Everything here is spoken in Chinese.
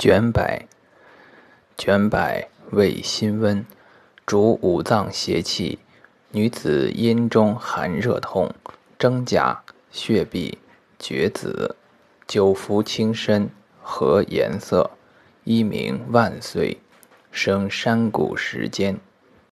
卷柏，卷柏味辛温，主五脏邪气。女子阴中寒热痛，征甲、血闭、厥子，久服轻身，和颜色？一名万岁，生山谷时间。